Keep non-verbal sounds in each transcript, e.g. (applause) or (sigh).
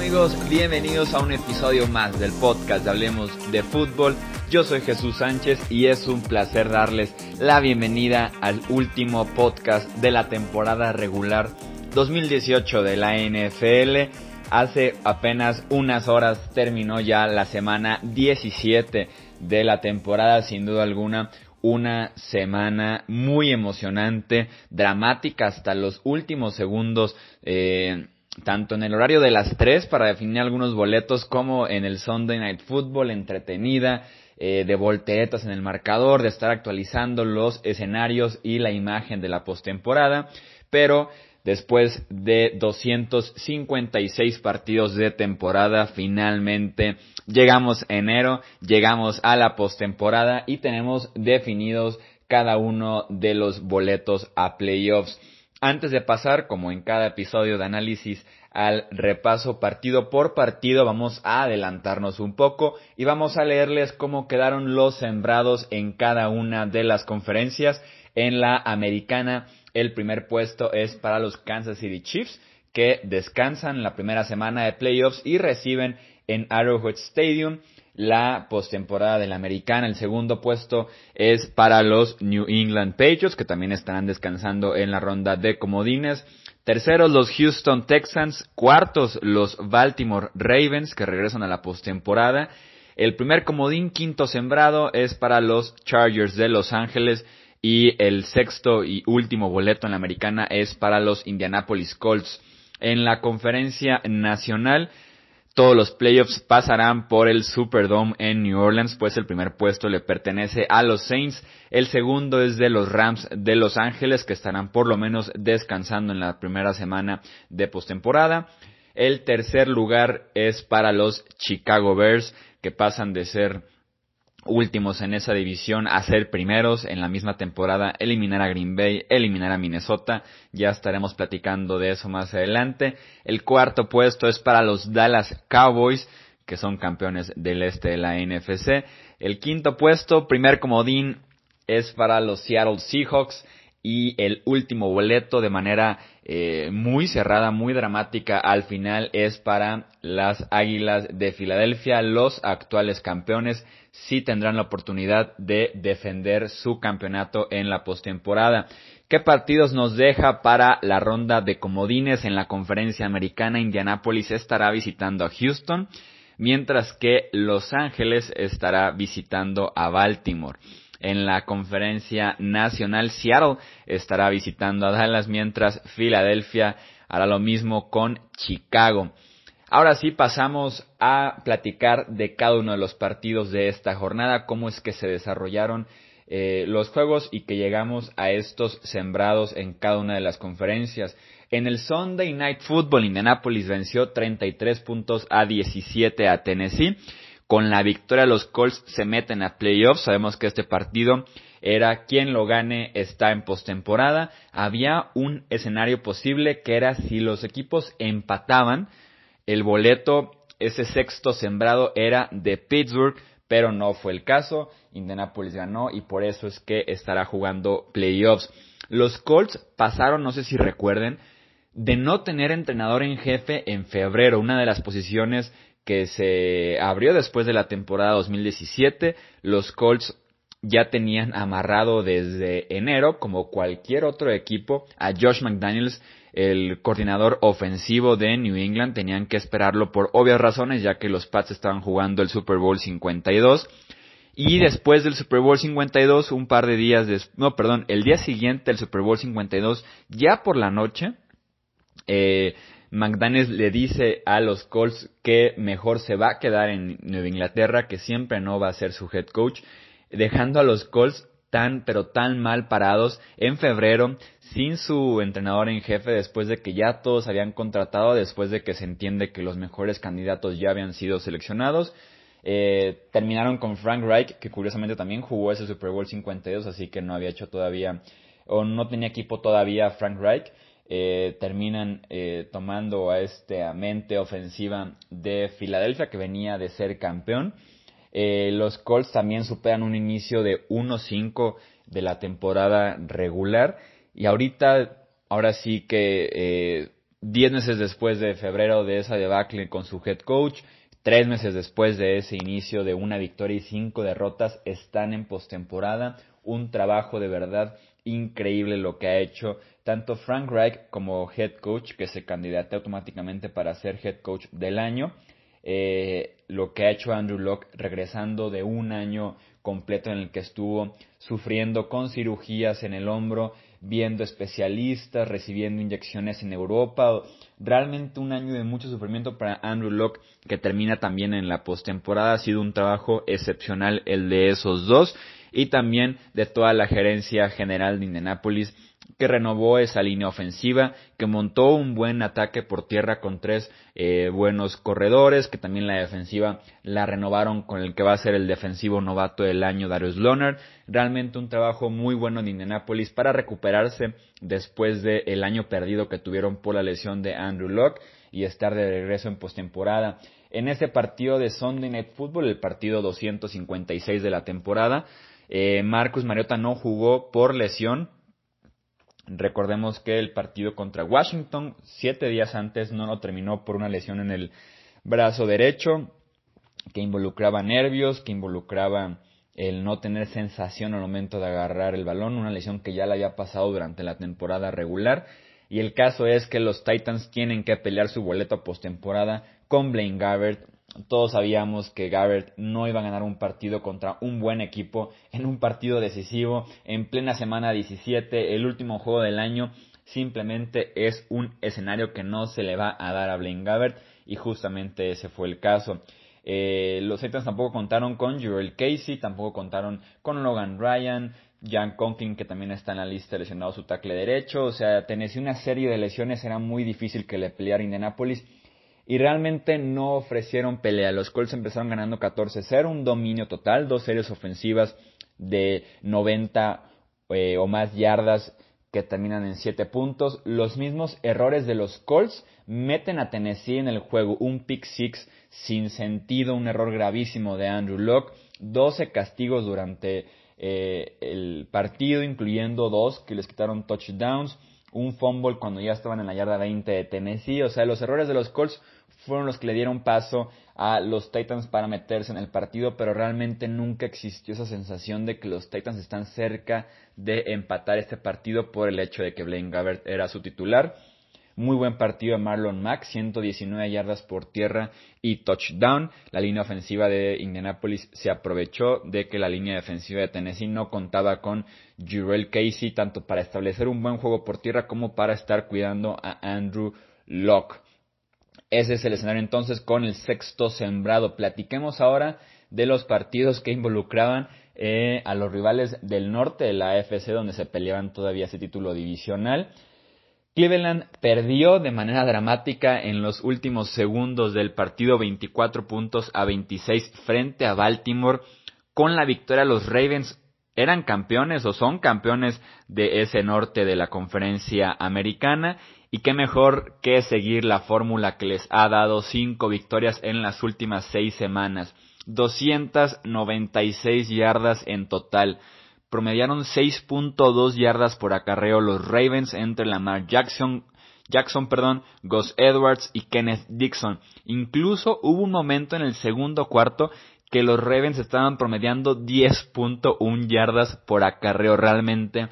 amigos? Bienvenidos a un episodio más del podcast de Hablemos de Fútbol. Yo soy Jesús Sánchez y es un placer darles la bienvenida al último podcast de la temporada regular 2018 de la NFL. Hace apenas unas horas terminó ya la semana 17 de la temporada, sin duda alguna una semana muy emocionante, dramática hasta los últimos segundos. Eh, tanto en el horario de las 3 para definir algunos boletos como en el Sunday Night Football, entretenida, eh, de volteretas en el marcador, de estar actualizando los escenarios y la imagen de la postemporada, pero después de 256 partidos de temporada, finalmente llegamos enero, llegamos a la postemporada y tenemos definidos cada uno de los boletos a playoffs. Antes de pasar, como en cada episodio de análisis, al repaso partido por partido, vamos a adelantarnos un poco y vamos a leerles cómo quedaron los sembrados en cada una de las conferencias. En la americana, el primer puesto es para los Kansas City Chiefs, que descansan la primera semana de playoffs y reciben en Arrowhead Stadium la postemporada de la americana. El segundo puesto es para los New England Patriots, que también estarán descansando en la ronda de comodines. Terceros los Houston Texans. Cuartos los Baltimore Ravens, que regresan a la postemporada. El primer comodín, quinto sembrado, es para los Chargers de Los Ángeles. Y el sexto y último boleto en la americana es para los Indianapolis Colts. En la conferencia nacional, todos los playoffs pasarán por el Superdome en New Orleans, pues el primer puesto le pertenece a los Saints, el segundo es de los Rams de Los Ángeles, que estarán por lo menos descansando en la primera semana de postemporada. El tercer lugar es para los Chicago Bears, que pasan de ser últimos en esa división a ser primeros en la misma temporada, eliminar a Green Bay, eliminar a Minnesota. Ya estaremos platicando de eso más adelante. El cuarto puesto es para los Dallas Cowboys, que son campeones del este de la NFC. El quinto puesto, primer comodín, es para los Seattle Seahawks. Y el último boleto de manera eh, muy cerrada, muy dramática al final es para las Águilas de Filadelfia, los actuales campeones sí tendrán la oportunidad de defender su campeonato en la postemporada. ¿Qué partidos nos deja para la ronda de comodines en la conferencia americana? Indianapolis estará visitando a Houston, mientras que Los Ángeles estará visitando a Baltimore. En la conferencia nacional, Seattle estará visitando a Dallas, mientras Filadelfia hará lo mismo con Chicago. Ahora sí pasamos a platicar de cada uno de los partidos de esta jornada, cómo es que se desarrollaron eh, los juegos y que llegamos a estos sembrados en cada una de las conferencias. En el Sunday Night Football, Indianapolis venció 33 puntos a 17 a Tennessee. Con la victoria los Colts se meten a playoffs. Sabemos que este partido era quien lo gane está en postemporada. Había un escenario posible que era si los equipos empataban, el boleto, ese sexto sembrado era de Pittsburgh, pero no fue el caso. Indianapolis ganó y por eso es que estará jugando playoffs. Los Colts pasaron, no sé si recuerden, de no tener entrenador en jefe en febrero, una de las posiciones que se abrió después de la temporada 2017. Los Colts ya tenían amarrado desde enero, como cualquier otro equipo, a Josh McDaniels el coordinador ofensivo de New England. Tenían que esperarlo por obvias razones, ya que los Pats estaban jugando el Super Bowl 52. Y después del Super Bowl 52, un par de días después, no, perdón, el día siguiente del Super Bowl 52, ya por la noche, eh, McDaniels le dice a los Colts que mejor se va a quedar en Nueva Inglaterra, que siempre no va a ser su head coach, dejando a los Colts tan pero tan mal parados en febrero sin su entrenador en jefe después de que ya todos habían contratado, después de que se entiende que los mejores candidatos ya habían sido seleccionados. Eh, terminaron con Frank Reich, que curiosamente también jugó ese Super Bowl 52, así que no había hecho todavía, o no tenía equipo todavía Frank Reich. Eh, terminan eh, tomando a esta mente ofensiva de Filadelfia, que venía de ser campeón. Eh, los Colts también superan un inicio de 1-5 de la temporada regular. Y ahorita, ahora sí que eh, diez meses después de febrero de esa debacle con su head coach, tres meses después de ese inicio de una victoria y cinco derrotas, están en postemporada. Un trabajo de verdad increíble lo que ha hecho tanto Frank Reich como head coach, que se candidate automáticamente para ser head coach del año. Eh, lo que ha hecho Andrew Locke regresando de un año completo en el que estuvo sufriendo con cirugías en el hombro, viendo especialistas, recibiendo inyecciones en Europa. Realmente un año de mucho sufrimiento para Andrew Locke que termina también en la postemporada. Ha sido un trabajo excepcional el de esos dos y también de toda la gerencia general de Indianapolis que renovó esa línea ofensiva, que montó un buen ataque por tierra con tres eh, buenos corredores, que también la defensiva la renovaron con el que va a ser el defensivo novato del año Darius Loner. Realmente un trabajo muy bueno de Indianapolis para recuperarse después del año perdido que tuvieron por la lesión de Andrew Locke y estar de regreso en postemporada. En ese partido de Sunday Night Football, el partido 256 de la temporada, eh, Marcus Mariota no jugó por lesión, Recordemos que el partido contra Washington, siete días antes, no lo terminó por una lesión en el brazo derecho, que involucraba nervios, que involucraba el no tener sensación al momento de agarrar el balón, una lesión que ya le había pasado durante la temporada regular. Y el caso es que los Titans tienen que pelear su boleto postemporada con Blaine Gabbert todos sabíamos que Garrett no iba a ganar un partido contra un buen equipo en un partido decisivo en plena semana 17, el último juego del año. Simplemente es un escenario que no se le va a dar a Blaine Gabbert y justamente ese fue el caso. Eh, los Titans tampoco contaron con Jurel Casey, tampoco contaron con Logan Ryan, Jan Conklin que también está en la lista lesionado su tackle derecho, o sea, Tennessee una serie de lesiones era muy difícil que le peleara Indianapolis y realmente no ofrecieron pelea. Los Colts empezaron ganando 14-0, un dominio total, dos series ofensivas de 90 eh, o más yardas que terminan en 7 puntos. Los mismos errores de los Colts meten a Tennessee en el juego, un pick six sin sentido, un error gravísimo de Andrew Locke, 12 castigos durante eh, el partido, incluyendo dos que les quitaron touchdowns, un fumble cuando ya estaban en la yarda 20 de Tennessee, o sea, los errores de los Colts fueron los que le dieron paso a los Titans para meterse en el partido, pero realmente nunca existió esa sensación de que los Titans están cerca de empatar este partido por el hecho de que Blaine Gabbert era su titular. Muy buen partido de Marlon Mack, 119 yardas por tierra y touchdown. La línea ofensiva de Indianapolis se aprovechó de que la línea defensiva de Tennessee no contaba con Jurel Casey, tanto para establecer un buen juego por tierra como para estar cuidando a Andrew Locke. Ese es el escenario entonces con el sexto sembrado. Platiquemos ahora de los partidos que involucraban eh, a los rivales del norte de la AFC donde se peleaban todavía ese título divisional. Cleveland perdió de manera dramática en los últimos segundos del partido 24 puntos a 26 frente a Baltimore. Con la victoria los Ravens eran campeones o son campeones de ese norte de la conferencia americana y qué mejor que seguir la fórmula que les ha dado cinco victorias en las últimas seis semanas. 296 yardas en total. Promediaron 6.2 yardas por acarreo los Ravens entre Lamar Jackson, Jackson, perdón, Gus Edwards y Kenneth Dixon. Incluso hubo un momento en el segundo cuarto que los Ravens estaban promediando 10.1 yardas por acarreo. Realmente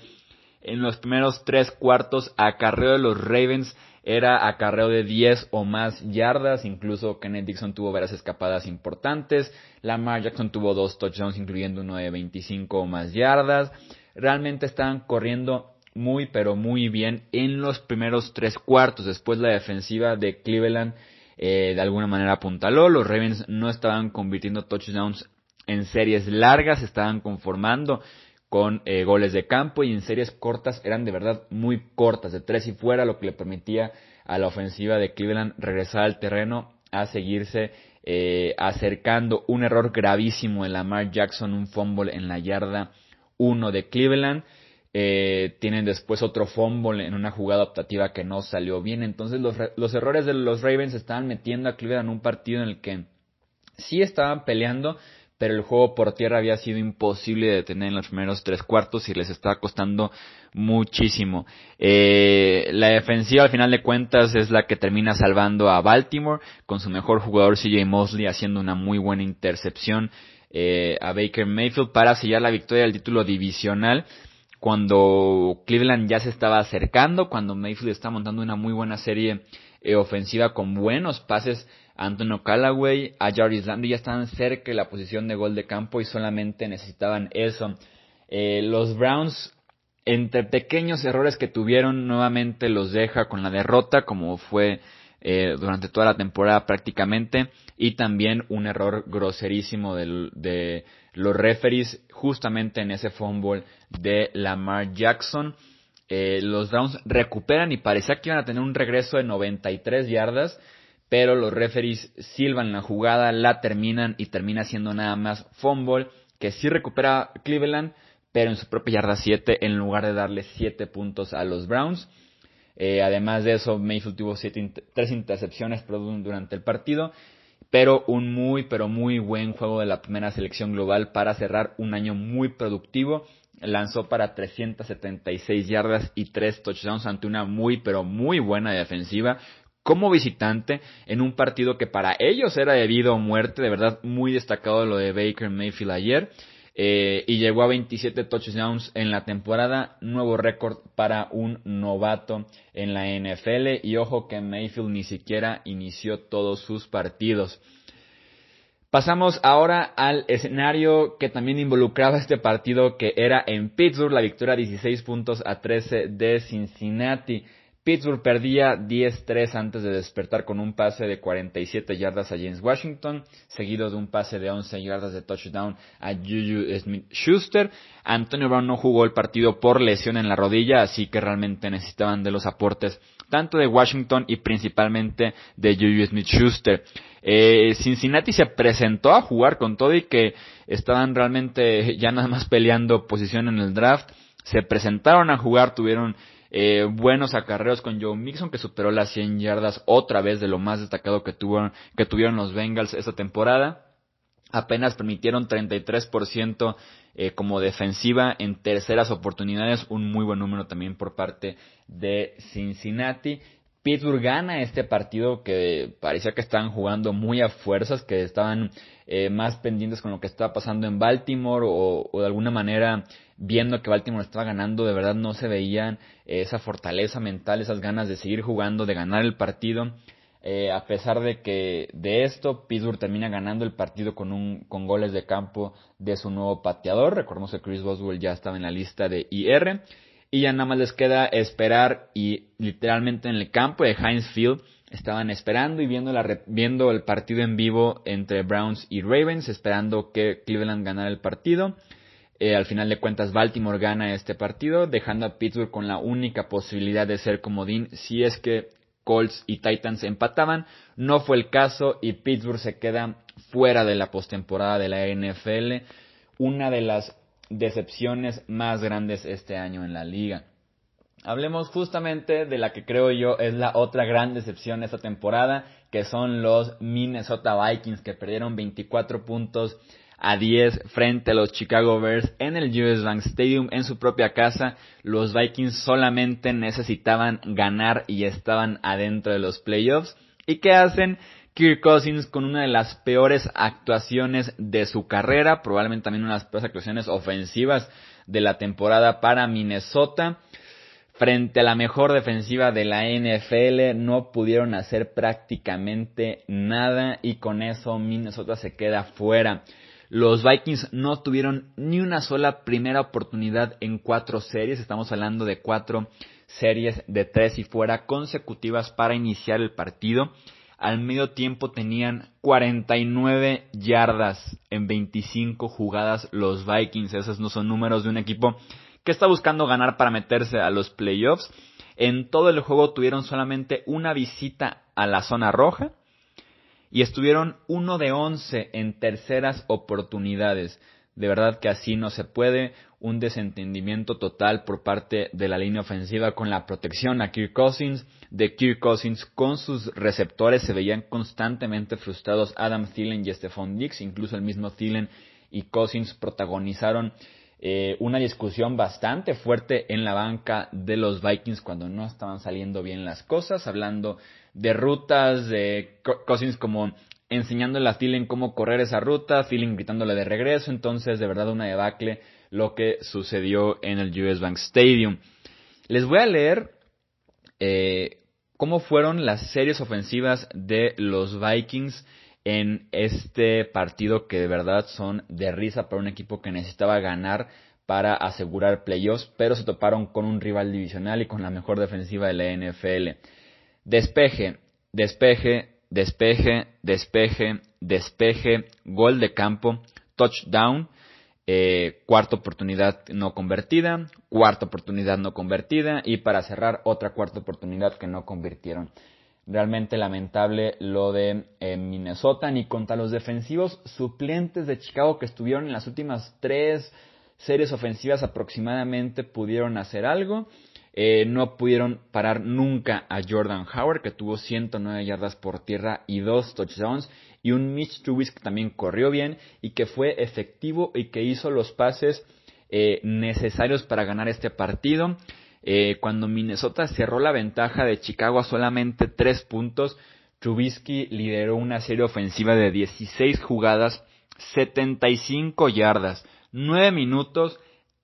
en los primeros tres cuartos acarreo de los Ravens era acarreo de 10 o más yardas, incluso Kenneth Dixon tuvo varias escapadas importantes, Lamar Jackson tuvo dos touchdowns incluyendo uno de 25 o más yardas, realmente estaban corriendo muy pero muy bien en los primeros tres cuartos, después la defensiva de Cleveland eh, de alguna manera apuntaló, los Ravens no estaban convirtiendo touchdowns en series largas, estaban conformando con eh, goles de campo y en series cortas eran de verdad muy cortas, de tres y fuera, lo que le permitía a la ofensiva de Cleveland regresar al terreno a seguirse eh, acercando. Un error gravísimo de Lamar Jackson, un fumble en la yarda 1 de Cleveland. Eh, tienen después otro fumble en una jugada optativa que no salió bien. Entonces los, los errores de los Ravens estaban metiendo a Cleveland en un partido en el que sí estaban peleando, pero el juego por tierra había sido imposible de detener en los primeros tres cuartos y les estaba costando muchísimo. Eh, la defensiva al final de cuentas es la que termina salvando a Baltimore con su mejor jugador CJ Mosley haciendo una muy buena intercepción eh, a Baker Mayfield para sellar la victoria del título divisional cuando Cleveland ya se estaba acercando, cuando Mayfield está montando una muy buena serie eh, ofensiva con buenos pases Antonio Callaway, a Jarvis Landry ya estaban cerca de la posición de gol de campo y solamente necesitaban eso. Eh, los Browns, entre pequeños errores que tuvieron, nuevamente los deja con la derrota, como fue eh, durante toda la temporada prácticamente, y también un error groserísimo de, los referees justamente en ese fumble de Lamar Jackson. Eh, los Browns recuperan y parecía que iban a tener un regreso de 93 yardas, pero los referees silban la jugada, la terminan y termina siendo nada más fumble, que sí recupera Cleveland, pero en su propia yarda 7 en lugar de darle 7 puntos a los Browns. Eh, además de eso, Mayfield tuvo siete, tres intercepciones durante el partido, pero un muy, pero muy buen juego de la primera selección global para cerrar un año muy productivo. Lanzó para 376 yardas y 3 touchdowns ante una muy, pero muy buena defensiva como visitante en un partido que para ellos era de vida o muerte, de verdad muy destacado lo de Baker Mayfield ayer. Eh, y llegó a 27 touchdowns en la temporada, nuevo récord para un novato en la NFL y ojo que Mayfield ni siquiera inició todos sus partidos. Pasamos ahora al escenario que también involucraba este partido que era en Pittsburgh, la victoria 16 puntos a 13 de Cincinnati. Pittsburgh perdía 10-3 antes de despertar con un pase de 47 yardas a James Washington, seguido de un pase de 11 yardas de touchdown a Juju Smith-Schuster. Antonio Brown no jugó el partido por lesión en la rodilla, así que realmente necesitaban de los aportes tanto de Washington y principalmente de Juju Smith-Schuster. Eh, Cincinnati se presentó a jugar con todo y que estaban realmente (laughs) ya nada más peleando posición en el draft. Se presentaron a jugar, tuvieron eh, buenos acarreos con Joe Mixon, que superó las 100 yardas otra vez de lo más destacado que, tuvieron, que tuvieron los Bengals esta temporada. Apenas permitieron 33% eh, como defensiva en terceras oportunidades, un muy buen número también por parte de Cincinnati. Pittsburgh gana este partido que parecía que estaban jugando muy a fuerzas, que estaban eh, más pendientes con lo que estaba pasando en Baltimore o, o, de alguna manera viendo que Baltimore estaba ganando, de verdad no se veían esa fortaleza mental, esas ganas de seguir jugando, de ganar el partido. Eh, a pesar de que de esto Pittsburgh termina ganando el partido con un con goles de campo de su nuevo pateador. Recordemos que Chris Boswell ya estaba en la lista de IR y ya nada más les queda esperar y literalmente en el campo de Heinz Field estaban esperando y viendo, la, viendo el partido en vivo entre Browns y Ravens, esperando que Cleveland ganara el partido. Eh, al final de cuentas, Baltimore gana este partido, dejando a Pittsburgh con la única posibilidad de ser comodín si es que Colts y Titans empataban. No fue el caso y Pittsburgh se queda fuera de la postemporada de la NFL. Una de las decepciones más grandes este año en la liga. Hablemos justamente de la que creo yo es la otra gran decepción esta temporada, que son los Minnesota Vikings, que perdieron 24 puntos a 10 frente a los Chicago Bears en el US Bank Stadium en su propia casa. Los Vikings solamente necesitaban ganar y estaban adentro de los playoffs. ¿Y qué hacen? Kirk Cousins con una de las peores actuaciones de su carrera, probablemente también una de las peores actuaciones ofensivas de la temporada para Minnesota. Frente a la mejor defensiva de la NFL no pudieron hacer prácticamente nada y con eso Minnesota se queda fuera. Los Vikings no tuvieron ni una sola primera oportunidad en cuatro series. Estamos hablando de cuatro series de tres y fuera consecutivas para iniciar el partido. Al medio tiempo tenían 49 yardas en 25 jugadas los Vikings. Esos no son números de un equipo que está buscando ganar para meterse a los playoffs. En todo el juego tuvieron solamente una visita a la zona roja y estuvieron uno de once en terceras oportunidades. De verdad que así no se puede. Un desentendimiento total por parte de la línea ofensiva con la protección a Kirk Cousins. De Kirk Cousins con sus receptores se veían constantemente frustrados Adam Thielen y Stephon Diggs. Incluso el mismo Thielen y Cousins protagonizaron eh, una discusión bastante fuerte en la banca de los Vikings cuando no estaban saliendo bien las cosas, hablando de rutas, de Cousins como enseñándole a Thielen cómo correr esa ruta, Thielen gritándole de regreso, entonces de verdad una debacle lo que sucedió en el US Bank Stadium. Les voy a leer eh, cómo fueron las series ofensivas de los Vikings en este partido que de verdad son de risa para un equipo que necesitaba ganar para asegurar playoffs, pero se toparon con un rival divisional y con la mejor defensiva de la NFL. Despeje, despeje, despeje, despeje, despeje, gol de campo, touchdown, eh, cuarta oportunidad no convertida, cuarta oportunidad no convertida y para cerrar otra cuarta oportunidad que no convirtieron. Realmente lamentable lo de eh, Minnesota, ni contra los defensivos suplentes de Chicago que estuvieron en las últimas tres series ofensivas aproximadamente pudieron hacer algo. Eh, no pudieron parar nunca a Jordan Howard, que tuvo 109 yardas por tierra y dos touchdowns, y un Mitch Trubisky que también corrió bien y que fue efectivo y que hizo los pases eh, necesarios para ganar este partido. Eh, cuando Minnesota cerró la ventaja de Chicago a solamente 3 puntos, Trubisky lideró una serie ofensiva de 16 jugadas, 75 yardas, 9 minutos,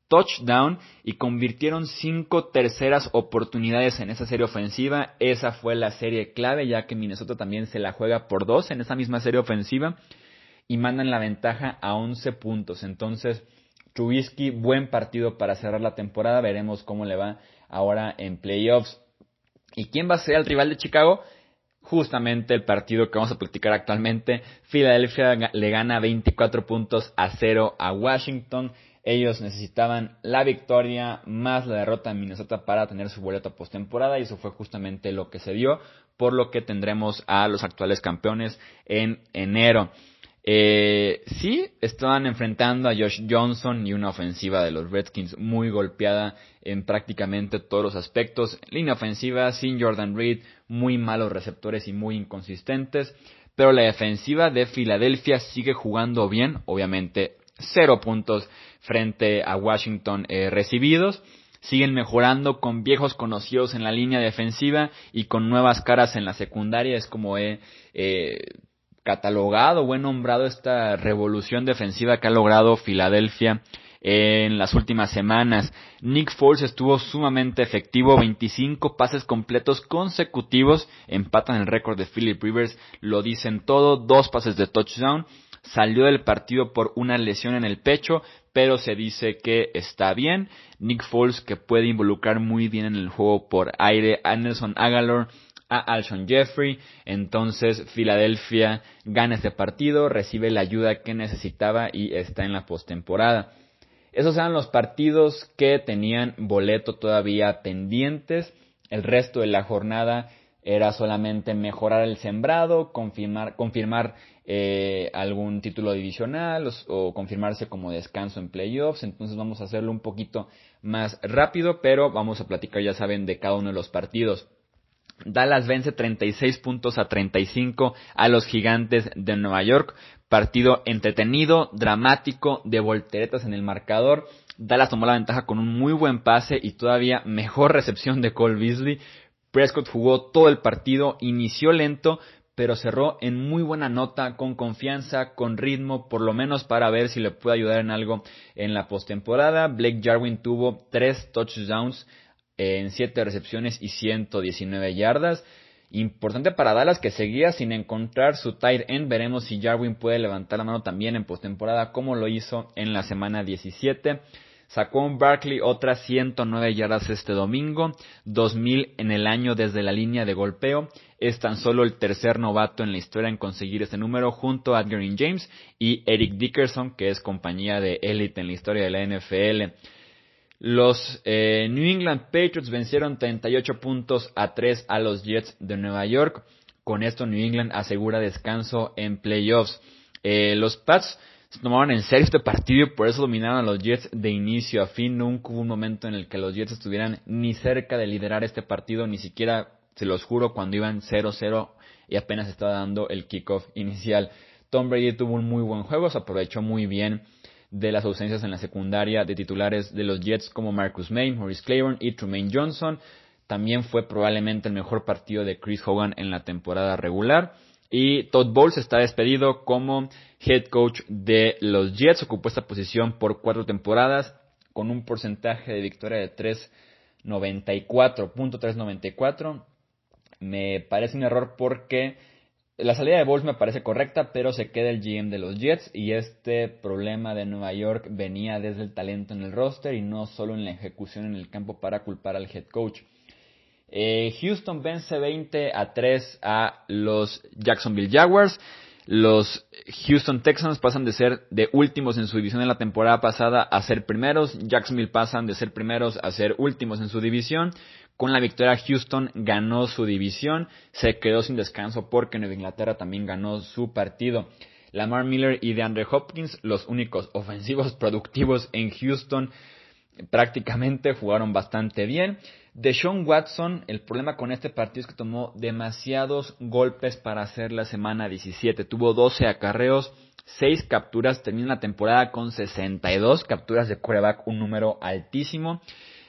touchdown y convirtieron 5 terceras oportunidades en esa serie ofensiva. Esa fue la serie clave ya que Minnesota también se la juega por 2 en esa misma serie ofensiva y mandan la ventaja a 11 puntos. Entonces, Trubisky, buen partido para cerrar la temporada. Veremos cómo le va ahora en playoffs. ¿Y quién va a ser el rival de Chicago? Justamente el partido que vamos a platicar actualmente. Filadelfia le gana 24 puntos a 0 a Washington. Ellos necesitaban la victoria más la derrota en Minnesota para tener su boleto postemporada y eso fue justamente lo que se dio, por lo que tendremos a los actuales campeones en enero. Eh, sí, estaban enfrentando a Josh Johnson y una ofensiva de los Redskins muy golpeada en prácticamente todos los aspectos. Línea ofensiva sin Jordan Reed, muy malos receptores y muy inconsistentes. Pero la defensiva de Filadelfia sigue jugando bien, obviamente cero puntos frente a Washington eh, recibidos. Siguen mejorando con viejos conocidos en la línea defensiva y con nuevas caras en la secundaria. Es como he eh, catalogado o he nombrado esta revolución defensiva que ha logrado Filadelfia en las últimas semanas. Nick Foles estuvo sumamente efectivo, 25 pases completos consecutivos, empatan el récord de Philip Rivers, lo dicen todo, dos pases de touchdown, salió del partido por una lesión en el pecho, pero se dice que está bien. Nick Foles que puede involucrar muy bien en el juego por aire, Anderson Agalor a Alshon Jeffrey. Entonces Filadelfia gana este partido, recibe la ayuda que necesitaba y está en la postemporada. Esos eran los partidos que tenían boleto todavía pendientes. El resto de la jornada era solamente mejorar el sembrado, confirmar, confirmar eh, algún título divisional o, o, confirmarse como descanso en playoffs. Entonces vamos a hacerlo un poquito más rápido, pero vamos a platicar, ya saben, de cada uno de los partidos. Dallas vence 36 puntos a 35 a los gigantes de Nueva York. Partido entretenido, dramático, de volteretas en el marcador. Dallas tomó la ventaja con un muy buen pase y todavía mejor recepción de Cole Beasley. Prescott jugó todo el partido, inició lento, pero cerró en muy buena nota, con confianza, con ritmo, por lo menos para ver si le puede ayudar en algo en la postemporada. Blake Jarwin tuvo tres touchdowns en 7 recepciones y 119 yardas. Importante para Dallas que seguía sin encontrar su tight end. Veremos si Jarwin puede levantar la mano también en postemporada como lo hizo en la semana 17. Sacó un Barkley otras 109 yardas este domingo, 2000 en el año desde la línea de golpeo. Es tan solo el tercer novato en la historia en conseguir este número junto a Green James y Eric Dickerson, que es compañía de élite en la historia de la NFL. Los eh, New England Patriots vencieron 38 puntos a 3 a los Jets de Nueva York. Con esto New England asegura descanso en playoffs. Eh, los Pats se tomaron en serio este partido y por eso dominaron a los Jets de inicio a fin. Nunca hubo un momento en el que los Jets estuvieran ni cerca de liderar este partido, ni siquiera, se los juro, cuando iban 0-0 y apenas estaba dando el kickoff inicial. Tom Brady tuvo un muy buen juego, se aprovechó muy bien de las ausencias en la secundaria de titulares de los Jets como Marcus May, Maurice Claiborne y Trumaine Johnson. También fue probablemente el mejor partido de Chris Hogan en la temporada regular. Y Todd Bowles está despedido como head coach de los Jets. Ocupó esta posición por cuatro temporadas con un porcentaje de victoria de 3.94, Me parece un error porque la salida de Bowles me parece correcta, pero se queda el GM de los Jets y este problema de Nueva York venía desde el talento en el roster y no solo en la ejecución en el campo para culpar al head coach. Eh, Houston vence 20 a 3 a los Jacksonville Jaguars. Los Houston Texans pasan de ser de últimos en su división en la temporada pasada a ser primeros. Jacksonville pasan de ser primeros a ser últimos en su división. Con la victoria Houston ganó su división, se quedó sin descanso porque Nueva Inglaterra también ganó su partido. Lamar Miller y DeAndre Hopkins, los únicos ofensivos (laughs) productivos en Houston, prácticamente jugaron bastante bien. Deshaun Watson, el problema con este partido es que tomó demasiados golpes para hacer la semana 17. Tuvo 12 acarreos, 6 capturas, termina la temporada con 62 capturas de quarterback, un número altísimo.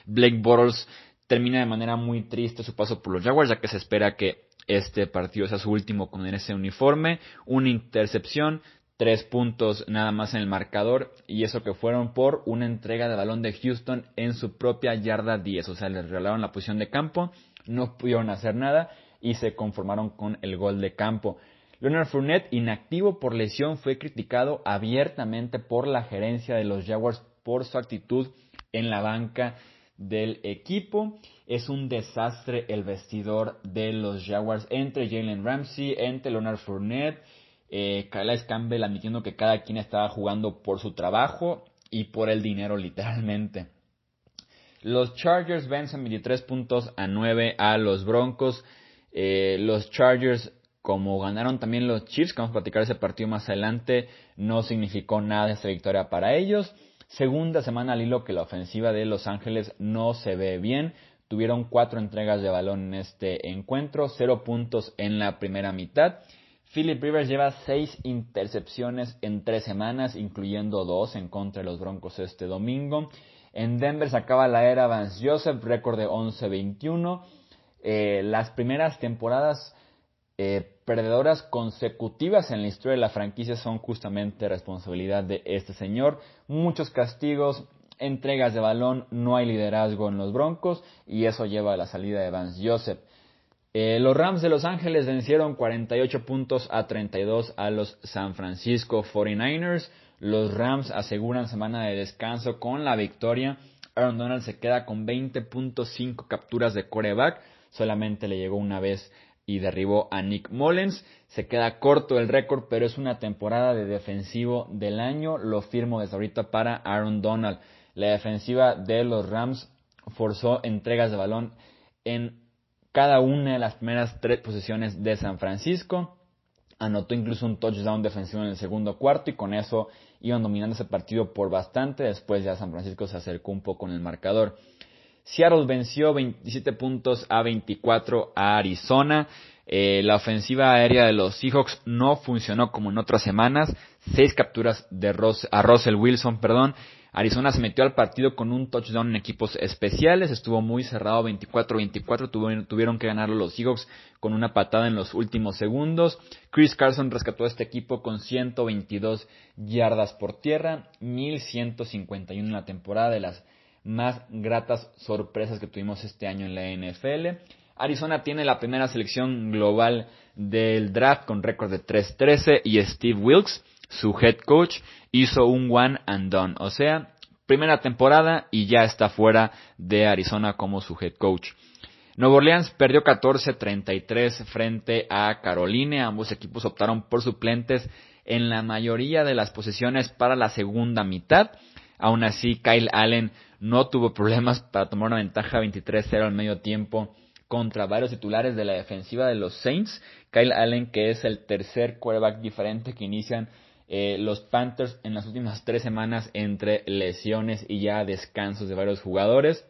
Blake Bortles termina de manera muy triste su paso por los Jaguars, ya que se espera que este partido sea su último con ese uniforme. Una intercepción, tres puntos nada más en el marcador, y eso que fueron por una entrega de balón de Houston en su propia yarda 10. O sea, les regalaron la posición de campo, no pudieron hacer nada y se conformaron con el gol de campo. Leonard Fournette, inactivo por lesión, fue criticado abiertamente por la gerencia de los Jaguars por su actitud en la banca del equipo. Es un desastre el vestidor de los Jaguars entre Jalen Ramsey, entre Leonard Fournette, eh, Campbell admitiendo que cada quien estaba jugando por su trabajo y por el dinero literalmente. Los Chargers vencen 23 puntos a 9 a los Broncos. Eh, los Chargers, como ganaron también los Chiefs, que vamos a platicar ese partido más adelante, no significó nada esta victoria para ellos. Segunda semana al hilo que la ofensiva de Los Ángeles no se ve bien. Tuvieron cuatro entregas de balón en este encuentro, cero puntos en la primera mitad. Philip Rivers lleva seis intercepciones en tres semanas, incluyendo dos en contra de los Broncos este domingo. En Denver se acaba la era Vance Joseph, récord de 11-21. Eh, las primeras temporadas eh, perdedoras consecutivas en la historia de la franquicia son justamente responsabilidad de este señor. Muchos castigos, entregas de balón, no hay liderazgo en los Broncos y eso lleva a la salida de Vance Joseph. Eh, los Rams de Los Ángeles vencieron 48 puntos a 32 a los San Francisco 49ers. Los Rams aseguran semana de descanso con la victoria. Aaron Donald se queda con 20.5 capturas de coreback. Solamente le llegó una vez y derribó a Nick Mullens. Se queda corto el récord, pero es una temporada de defensivo del año. Lo firmo desde ahorita para Aaron Donald. La defensiva de los Rams forzó entregas de balón en cada una de las primeras tres posiciones de San Francisco. Anotó incluso un touchdown defensivo en el segundo cuarto y con eso iban dominando ese partido por bastante. Después ya San Francisco se acercó un poco en el marcador. Seattle venció 27 puntos a 24 a Arizona. Eh, la ofensiva aérea de los Seahawks no funcionó como en otras semanas. Seis capturas de a Russell Wilson, perdón. Arizona se metió al partido con un touchdown en equipos especiales. Estuvo muy cerrado 24-24. Tuvieron, que ganarlo los Seahawks con una patada en los últimos segundos. Chris Carson rescató a este equipo con 122 yardas por tierra, 1151 en la temporada de las más gratas sorpresas que tuvimos este año en la NFL. Arizona tiene la primera selección global del draft con récord de 3-13 y Steve Wilkes, su head coach, hizo un one and done. O sea, primera temporada y ya está fuera de Arizona como su head coach. Nuevo Orleans perdió 14-33 frente a Carolina. Ambos equipos optaron por suplentes en la mayoría de las posiciones para la segunda mitad. Aún así, Kyle Allen no tuvo problemas para tomar una ventaja 23-0 al medio tiempo contra varios titulares de la defensiva de los Saints. Kyle Allen, que es el tercer quarterback diferente que inician eh, los Panthers en las últimas tres semanas entre lesiones y ya descansos de varios jugadores.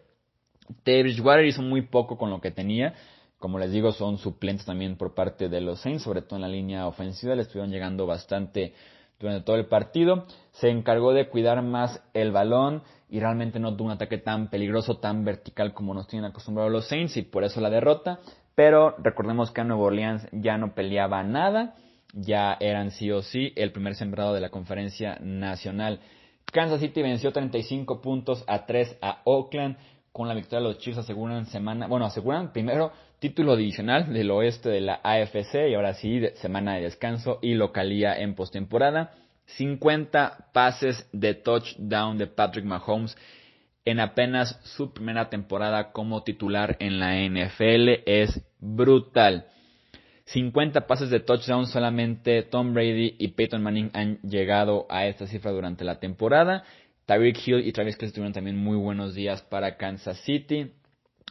David Water hizo muy poco con lo que tenía. Como les digo, son suplentes también por parte de los Saints, sobre todo en la línea ofensiva. Le estuvieron llegando bastante durante todo el partido. Se encargó de cuidar más el balón y realmente no tuvo un ataque tan peligroso, tan vertical como nos tienen acostumbrados los Saints y por eso la derrota. Pero recordemos que a Nueva Orleans ya no peleaba nada, ya eran sí o sí el primer sembrado de la conferencia nacional. Kansas City venció 35 puntos a 3 a Oakland. Con la victoria los Chiefs aseguran semana, bueno, aseguran primero título divisional del oeste de la AFC y ahora sí semana de descanso y localía en postemporada. 50 pases de touchdown de Patrick Mahomes en apenas su primera temporada como titular en la NFL es brutal. 50 pases de touchdown solamente Tom Brady y Peyton Manning han llegado a esta cifra durante la temporada. Tyreek Hill y Travis Kelce tuvieron también muy buenos días para Kansas City.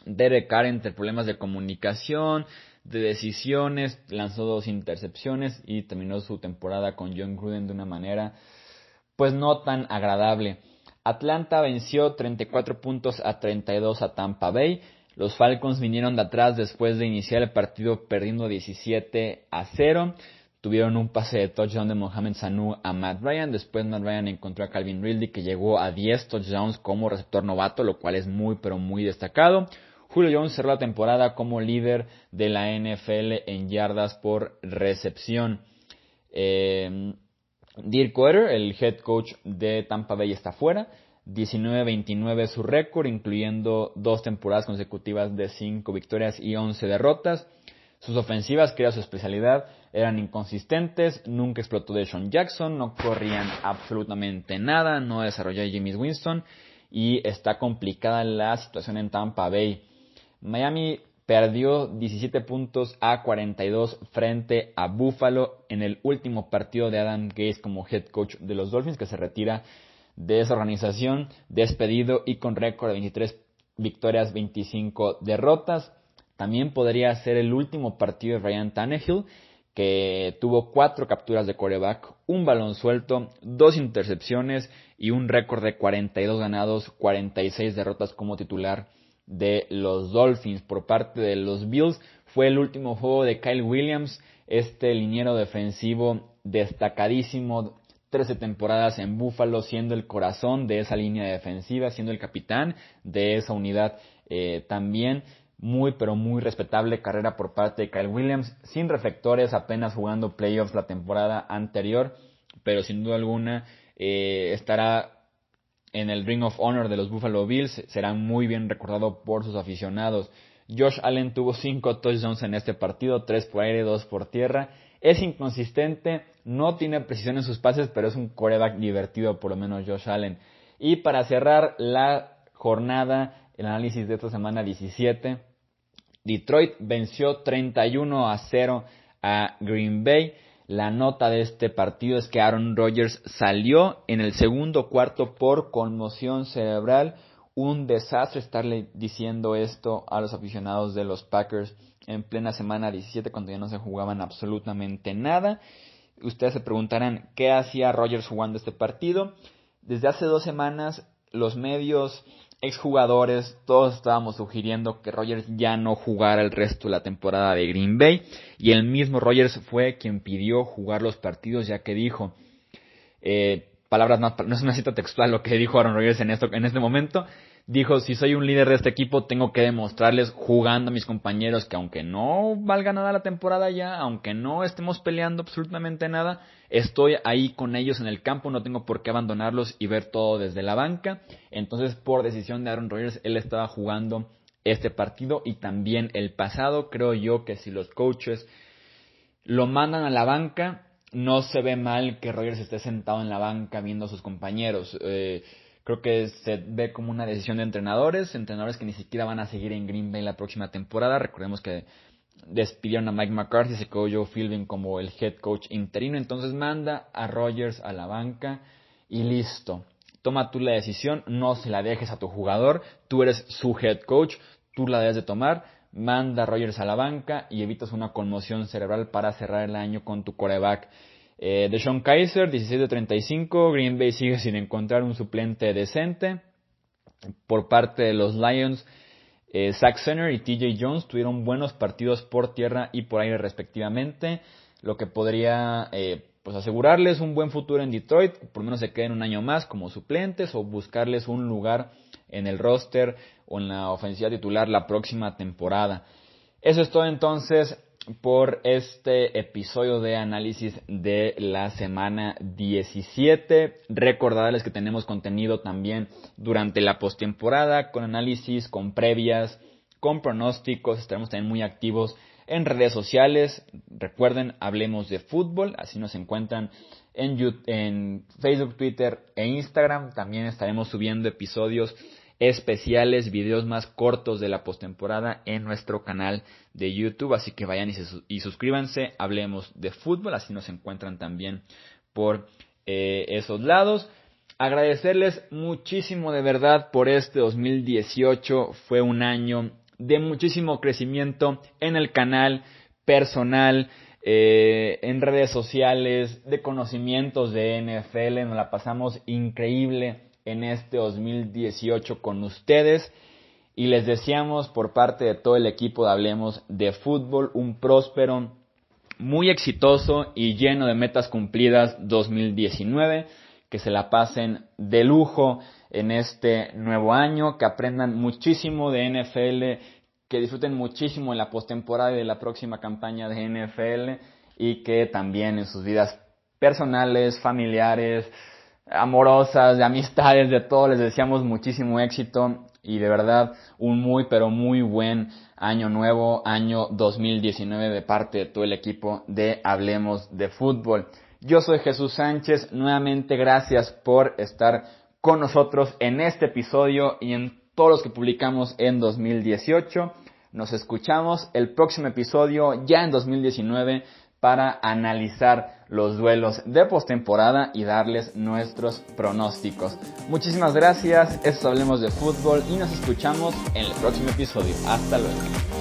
Derek Carr entre problemas de comunicación, de decisiones, lanzó dos intercepciones y terminó su temporada con John Gruden de una manera pues no tan agradable. Atlanta venció 34 puntos a 32 a Tampa Bay. Los Falcons vinieron de atrás después de iniciar el partido perdiendo 17 a 0. Tuvieron un pase de touchdown de Mohamed Sanu a Matt Ryan. Después Matt Ryan encontró a Calvin Ridley que llegó a 10 touchdowns como receptor novato, lo cual es muy pero muy destacado. Julio Jones cerró la temporada como líder de la NFL en yardas por recepción. Eh, Dirk Coeter, el head coach de Tampa Bay, está fuera. 19-29 su récord, incluyendo dos temporadas consecutivas de 5 victorias y 11 derrotas. Sus ofensivas, que era su especialidad, eran inconsistentes, nunca explotó de Sean Jackson, no corrían absolutamente nada, no desarrolló James Winston y está complicada la situación en Tampa Bay. Miami perdió 17 puntos a 42 frente a Buffalo en el último partido de Adam Gates como head coach de los Dolphins, que se retira de esa organización, despedido y con récord de 23 victorias, 25 derrotas. También podría ser el último partido de Ryan Tannehill, que tuvo cuatro capturas de coreback, un balón suelto, dos intercepciones y un récord de 42 ganados, 46 derrotas como titular de los Dolphins por parte de los Bills. Fue el último juego de Kyle Williams, este liniero defensivo destacadísimo, 13 temporadas en Buffalo, siendo el corazón de esa línea defensiva, siendo el capitán de esa unidad eh, también. Muy, pero muy respetable carrera por parte de Kyle Williams, sin reflectores, apenas jugando playoffs la temporada anterior, pero sin duda alguna eh, estará en el Ring of Honor de los Buffalo Bills, será muy bien recordado por sus aficionados. Josh Allen tuvo 5 touchdowns en este partido, 3 por aire, 2 por tierra. Es inconsistente, no tiene precisión en sus pases, pero es un coreback divertido, por lo menos Josh Allen. Y para cerrar la jornada, el análisis de esta semana 17, Detroit venció 31 a 0 a Green Bay. La nota de este partido es que Aaron Rodgers salió en el segundo cuarto por conmoción cerebral. Un desastre estarle diciendo esto a los aficionados de los Packers en plena semana 17 cuando ya no se jugaban absolutamente nada. Ustedes se preguntarán qué hacía Rodgers jugando este partido. Desde hace dos semanas los medios exjugadores, todos estábamos sugiriendo que Rogers ya no jugara el resto de la temporada de Green Bay y el mismo Rogers fue quien pidió jugar los partidos ya que dijo, eh, palabras no, no es una cita textual lo que dijo Aaron Rodgers en, esto, en este momento, dijo, si soy un líder de este equipo, tengo que demostrarles jugando a mis compañeros que aunque no valga nada la temporada ya, aunque no estemos peleando absolutamente nada, estoy ahí con ellos en el campo, no tengo por qué abandonarlos y ver todo desde la banca. Entonces, por decisión de Aaron Rodgers, él estaba jugando este partido y también el pasado. Creo yo que si los coaches lo mandan a la banca, no se ve mal que Rodgers esté sentado en la banca viendo a sus compañeros. Eh, Creo que se ve como una decisión de entrenadores, entrenadores que ni siquiera van a seguir en Green Bay la próxima temporada. Recordemos que despidieron a Mike McCarthy, se quedó Joe Philbin como el head coach interino, entonces manda a Rogers a la banca y listo. Toma tú la decisión, no se la dejes a tu jugador, tú eres su head coach, tú la debes de tomar, manda a Rogers a la banca y evitas una conmoción cerebral para cerrar el año con tu coreback eh, de Sean Kaiser, 16 de 35. Green Bay sigue sin encontrar un suplente decente. Por parte de los Lions, eh, Zach Center y TJ Jones tuvieron buenos partidos por tierra y por aire respectivamente, lo que podría eh, pues asegurarles un buen futuro en Detroit, por lo menos se queden un año más como suplentes o buscarles un lugar en el roster o en la ofensiva titular la próxima temporada. Eso es todo entonces por este episodio de análisis de la semana 17. Recordarles que tenemos contenido también durante la postemporada con análisis, con previas, con pronósticos. Estaremos también muy activos en redes sociales. Recuerden, hablemos de fútbol. Así nos encuentran en, en Facebook, Twitter e Instagram. También estaremos subiendo episodios especiales, videos más cortos de la postemporada en nuestro canal de YouTube. Así que vayan y, suscríbanse, hablemos de fútbol, así nos encuentran también por eh, esos lados. Agradecerles muchísimo de verdad por este 2018. Fue un año de muchísimo crecimiento en el canal personal, eh, en redes sociales, de conocimientos de NFL. Nos la pasamos increíble en este 2018 con ustedes. Y les deseamos por parte de todo el equipo de Hablemos de Fútbol un próspero, muy exitoso y lleno de metas cumplidas 2019, que se la pasen de lujo en este nuevo año, que aprendan muchísimo de NFL, que disfruten muchísimo en la postemporada y de la próxima campaña de NFL y que también en sus vidas personales, familiares, amorosas, de amistades, de todo, les deseamos muchísimo éxito y de verdad un muy pero muy buen año nuevo, año 2019 de parte de todo el equipo de Hablemos de Fútbol. Yo soy Jesús Sánchez, nuevamente gracias por estar con nosotros en este episodio y en todos los que publicamos en 2018. Nos escuchamos el próximo episodio ya en 2019 para analizar los duelos de postemporada y darles nuestros pronósticos. Muchísimas gracias, esto hablemos de fútbol y nos escuchamos en el próximo episodio. Hasta luego.